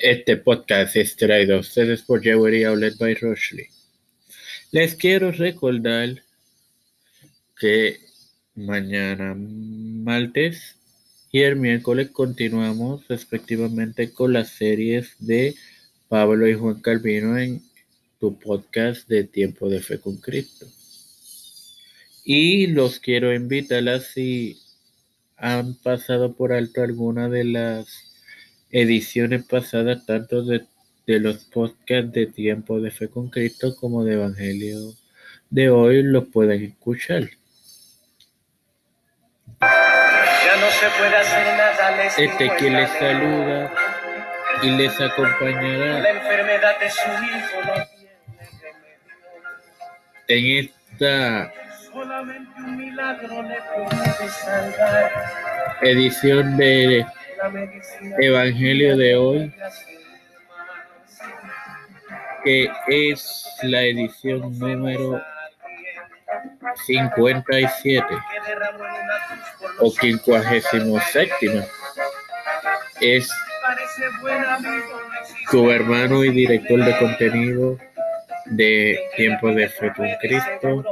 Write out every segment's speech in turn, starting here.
Este podcast es traído a ustedes por Jewelry Outlet by Rochley. Les quiero recordar que mañana martes y el miércoles continuamos respectivamente con las series de Pablo y Juan Calvino en tu podcast de Tiempo de Fe con Cristo. Y los quiero invitar a si han pasado por alto alguna de las ediciones pasadas tanto de, los podcasts de Tiempo de Fe con Cristo como de Evangelio de hoy los pueden escuchar. Ya no se puede hacer nada, este quien les saluda y les acompañará. La enfermedad de su hijo En esta edición de Evangelio de hoy, que es la edición número 57 o 57, es tu hermano y director de contenido de Tiempo de Fe con Cristo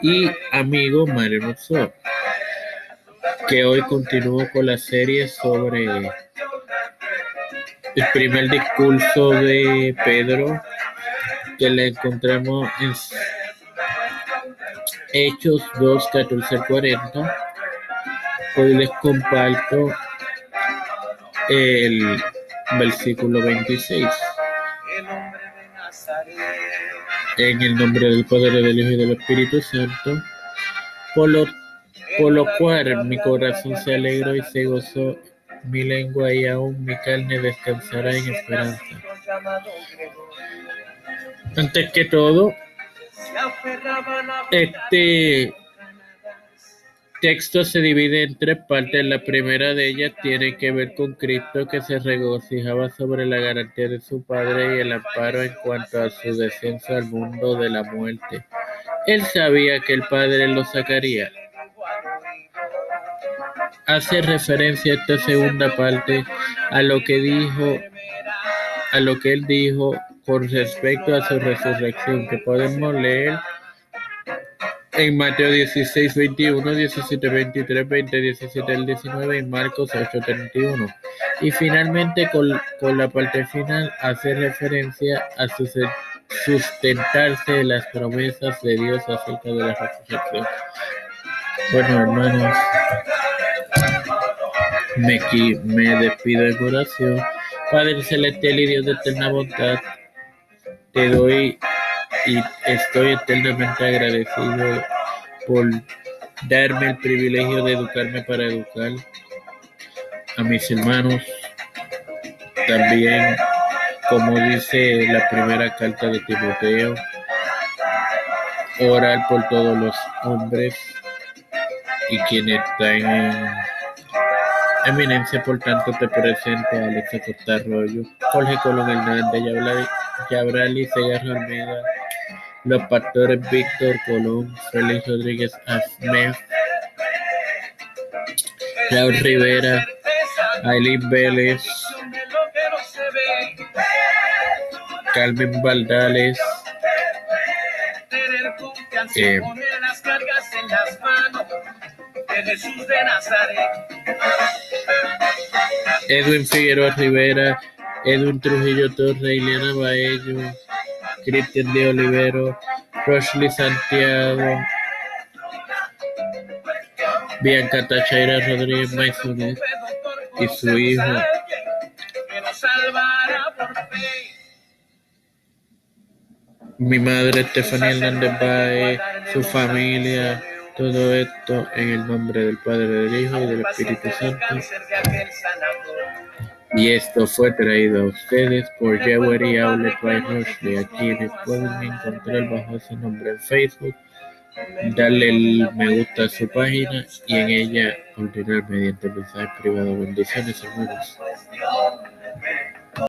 y amigo Mario Nozó que hoy continúo con la serie sobre el primer discurso de Pedro que le encontramos en Hechos 2, 14, 40. Hoy les comparto el versículo 26. En el nombre del Padre, del Hijo y del Espíritu Santo. Por lo por lo cual mi corazón se alegró y se gozó mi lengua y aún mi carne descansará en esperanza. Antes que todo, este texto se divide en tres partes. La primera de ellas tiene que ver con Cristo que se regocijaba sobre la garantía de su Padre y el amparo en cuanto a su descenso al mundo de la muerte. Él sabía que el Padre lo sacaría hace referencia esta segunda parte a lo que dijo, a lo que él dijo con respecto a su resurrección, que podemos leer en Mateo 16, 21, 17, 23, 20, 17, 19 y Marcos 8, 31. Y finalmente con, con la parte final hace referencia a su sustentarse de las promesas de Dios acerca de la resurrección. Bueno, hermanos, me, me despido en oración. Padre celestial y Dios de eterna bondad, te doy y estoy eternamente agradecido por darme el privilegio de educarme para educar a mis hermanos. También, como dice la primera carta de Timoteo, orar por todos los hombres y quienes están en eminencia, por tanto, te presento a Alexa Costa Arroyo, Jorge Colón Hernández, Yabrali Segarra Almeida, los pastores Víctor Colón, Félix Rodríguez Azmez, Raúl Rivera, Aileen Vélez, Carmen Valdales, eh, Jesús de Nazaret. Edwin Figueroa Rivera, Edwin Trujillo Torre, Ileana Baello, Cristian de Olivero, Roshley Santiago, Bianca Tachaira Rodríguez Maisonet y su hijo. Mi madre Estefanía Hernández Baez, su familia, todo esto en el nombre del Padre, del Hijo y del Espíritu Santo. Y esto fue traído a ustedes por Jewelry Outlet by Rushley. Aquí les pueden encontrar bajo ese nombre en Facebook. Darle el me gusta a su página y en ella ordenar mediante mensaje privado. Bendiciones, hermanos.